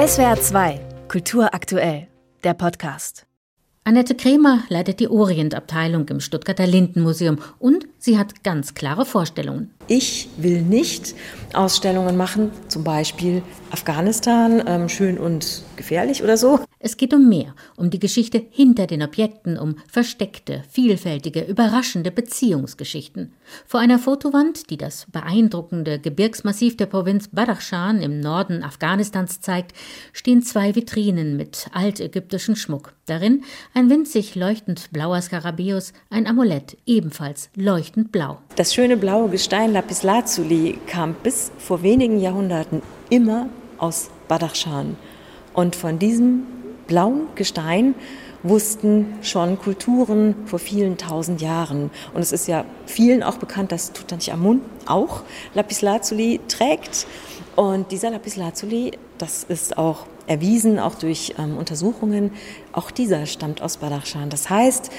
SWR 2, Kultur aktuell, der Podcast. Annette Kremer leitet die Orientabteilung im Stuttgarter Lindenmuseum und sie hat ganz klare Vorstellungen. Ich will nicht Ausstellungen machen, zum Beispiel Afghanistan, ähm, schön und gefährlich oder so. Es geht um mehr, um die Geschichte hinter den Objekten, um versteckte, vielfältige, überraschende Beziehungsgeschichten. Vor einer Fotowand, die das beeindruckende Gebirgsmassiv der Provinz Badakhshan im Norden Afghanistans zeigt, stehen zwei Vitrinen mit altägyptischem Schmuck. Darin ein winzig leuchtend blauer Skarabäus, ein Amulett, ebenfalls leuchtend blau. Das schöne blaue Gestein Lapislazuli kam bis vor wenigen Jahrhunderten immer aus Badakhshan. Und von diesem blauen Gestein wussten schon Kulturen vor vielen tausend Jahren. Und es ist ja vielen auch bekannt, dass Tutanchamun auch Lapislazuli trägt. Und dieser Lapislazuli, das ist auch erwiesen, auch durch ähm, Untersuchungen, auch dieser stammt aus Badakhshan. Das heißt,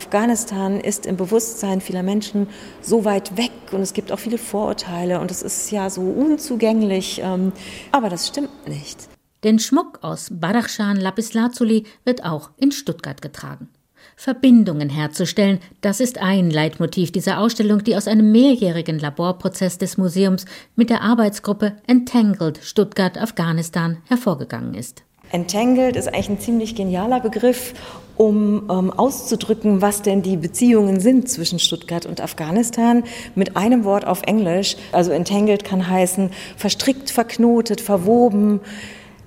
Afghanistan ist im Bewusstsein vieler Menschen so weit weg und es gibt auch viele Vorurteile und es ist ja so unzugänglich. Ähm, aber das stimmt nicht. Denn Schmuck aus Badakhshan Lapislazuli wird auch in Stuttgart getragen. Verbindungen herzustellen, das ist ein Leitmotiv dieser Ausstellung, die aus einem mehrjährigen Laborprozess des Museums mit der Arbeitsgruppe Entangled Stuttgart Afghanistan hervorgegangen ist. Entangled ist eigentlich ein ziemlich genialer Begriff, um ähm, auszudrücken, was denn die Beziehungen sind zwischen Stuttgart und Afghanistan. Mit einem Wort auf Englisch, also entangled kann heißen verstrickt, verknotet, verwoben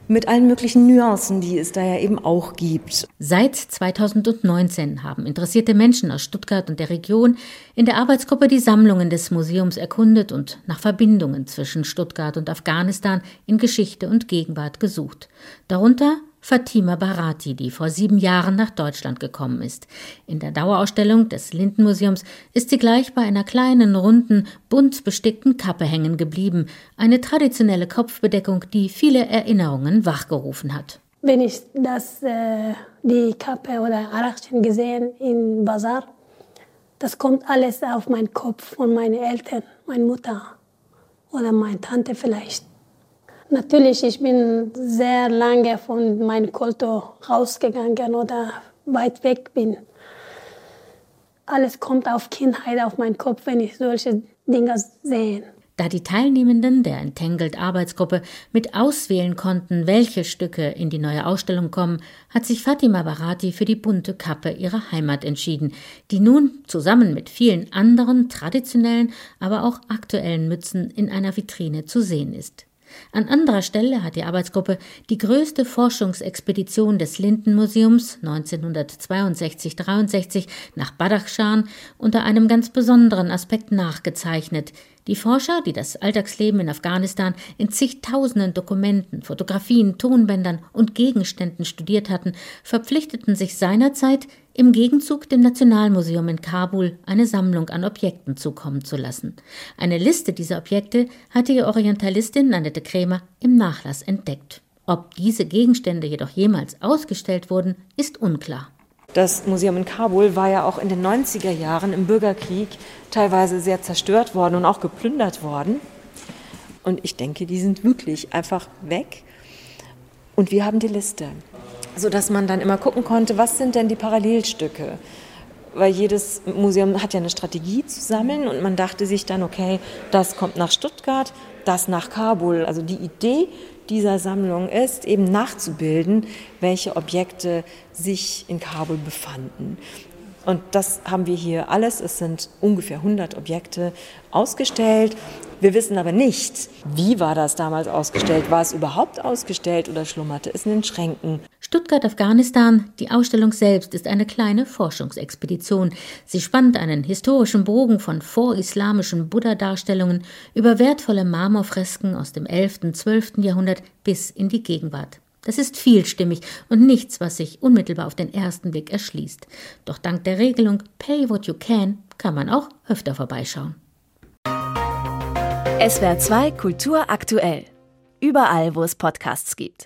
mit allen möglichen Nuancen, die es da ja eben auch gibt. Seit 2019 haben interessierte Menschen aus Stuttgart und der Region in der Arbeitsgruppe die Sammlungen des Museums erkundet und nach Verbindungen zwischen Stuttgart und Afghanistan in Geschichte und Gegenwart gesucht. Darunter Fatima Barati, die vor sieben Jahren nach Deutschland gekommen ist. In der Dauerausstellung des Lindenmuseums ist sie gleich bei einer kleinen, runden, bunt bestickten Kappe hängen geblieben. Eine traditionelle Kopfbedeckung, die viele Erinnerungen wachgerufen hat. Wenn ich das, äh, die Kappe oder Arachchen gesehen in Bazar, das kommt alles auf meinen Kopf von meinen Eltern, meine Mutter oder meine Tante vielleicht. Natürlich, ich bin sehr lange von meinem Kultur rausgegangen oder weit weg bin. Alles kommt auf Kindheit, auf meinen Kopf, wenn ich solche Dinge sehe. Da die Teilnehmenden der Entangled Arbeitsgruppe mit auswählen konnten, welche Stücke in die neue Ausstellung kommen, hat sich Fatima Barati für die bunte Kappe ihrer Heimat entschieden, die nun zusammen mit vielen anderen traditionellen, aber auch aktuellen Mützen in einer Vitrine zu sehen ist. An anderer Stelle hat die Arbeitsgruppe die größte Forschungsexpedition des Lindenmuseums 1962-63 nach Badakhshan unter einem ganz besonderen Aspekt nachgezeichnet, die Forscher, die das Alltagsleben in Afghanistan in zigtausenden Dokumenten, Fotografien, Tonbändern und Gegenständen studiert hatten, verpflichteten sich seinerzeit, im Gegenzug dem Nationalmuseum in Kabul eine Sammlung an Objekten zukommen zu lassen. Eine Liste dieser Objekte hatte die Orientalistin Annette Krämer im Nachlass entdeckt. Ob diese Gegenstände jedoch jemals ausgestellt wurden, ist unklar. Das Museum in Kabul war ja auch in den 90er Jahren im Bürgerkrieg teilweise sehr zerstört worden und auch geplündert worden. Und ich denke, die sind wirklich einfach weg. Und wir haben die Liste, sodass man dann immer gucken konnte, was sind denn die Parallelstücke. Weil jedes Museum hat ja eine Strategie zu sammeln und man dachte sich dann, okay, das kommt nach Stuttgart, das nach Kabul. Also die Idee dieser Sammlung ist, eben nachzubilden, welche Objekte sich in Kabul befanden. Und das haben wir hier alles. Es sind ungefähr 100 Objekte ausgestellt. Wir wissen aber nicht, wie war das damals ausgestellt? War es überhaupt ausgestellt oder schlummerte es in den Schränken? Stuttgart, Afghanistan. Die Ausstellung selbst ist eine kleine Forschungsexpedition. Sie spannt einen historischen Bogen von vorislamischen Buddha-Darstellungen über wertvolle Marmorfresken aus dem 11., 12. Jahrhundert bis in die Gegenwart. Das ist vielstimmig und nichts, was sich unmittelbar auf den ersten Blick erschließt. Doch dank der Regelung Pay What You Can kann man auch öfter vorbeischauen. SWR 2 Kultur aktuell. Überall, wo es Podcasts gibt.